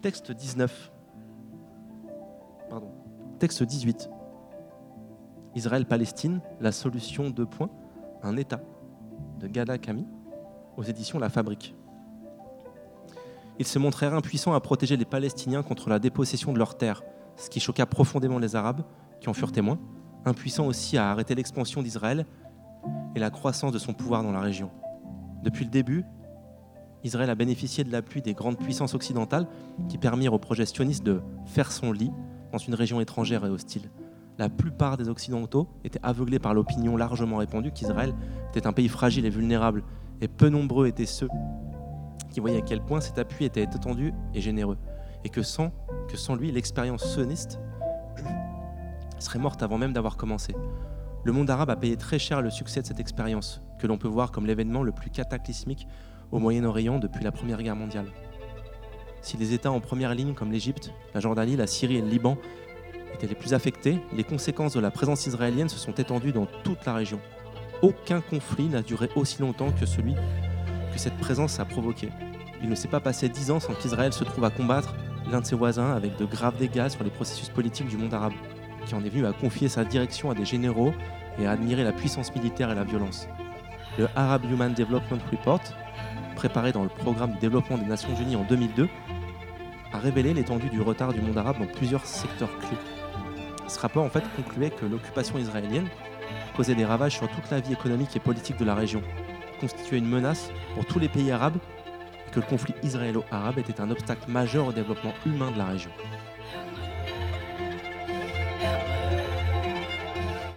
Texte 19. Pardon. Texte 18. Israël-Palestine, la solution de points, un État, de Gada Kami, aux éditions La Fabrique. Ils se montrèrent impuissants à protéger les Palestiniens contre la dépossession de leurs terres, ce qui choqua profondément les Arabes, qui en furent témoins, impuissants aussi à arrêter l'expansion d'Israël et la croissance de son pouvoir dans la région. Depuis le début, Israël a bénéficié de l'appui des grandes puissances occidentales qui permirent au projet sioniste de faire son lit dans une région étrangère et hostile. La plupart des Occidentaux étaient aveuglés par l'opinion largement répandue qu'Israël était un pays fragile et vulnérable, et peu nombreux étaient ceux qui voyaient à quel point cet appui était étendu et généreux, et que sans, que sans lui, l'expérience sioniste serait morte avant même d'avoir commencé. Le monde arabe a payé très cher le succès de cette expérience, que l'on peut voir comme l'événement le plus cataclysmique au Moyen-Orient depuis la Première Guerre mondiale. Si les États en première ligne comme l'Égypte, la Jordanie, la Syrie et le Liban étaient les plus affectés, les conséquences de la présence israélienne se sont étendues dans toute la région. Aucun conflit n'a duré aussi longtemps que celui que cette présence a provoqué. Il ne s'est pas passé dix ans sans qu'Israël se trouve à combattre l'un de ses voisins avec de graves dégâts sur les processus politiques du monde arabe, qui en est venu à confier sa direction à des généraux et à admirer la puissance militaire et la violence. Le Arab Human Development Report, préparé dans le programme de développement des Nations Unies en 2002, a révélé l'étendue du retard du monde arabe dans plusieurs secteurs clés. Ce rapport en fait concluait que l'occupation israélienne causait des ravages sur toute la vie économique et politique de la région, constituait une menace pour tous les pays arabes et que le conflit israélo-arabe était un obstacle majeur au développement humain de la région.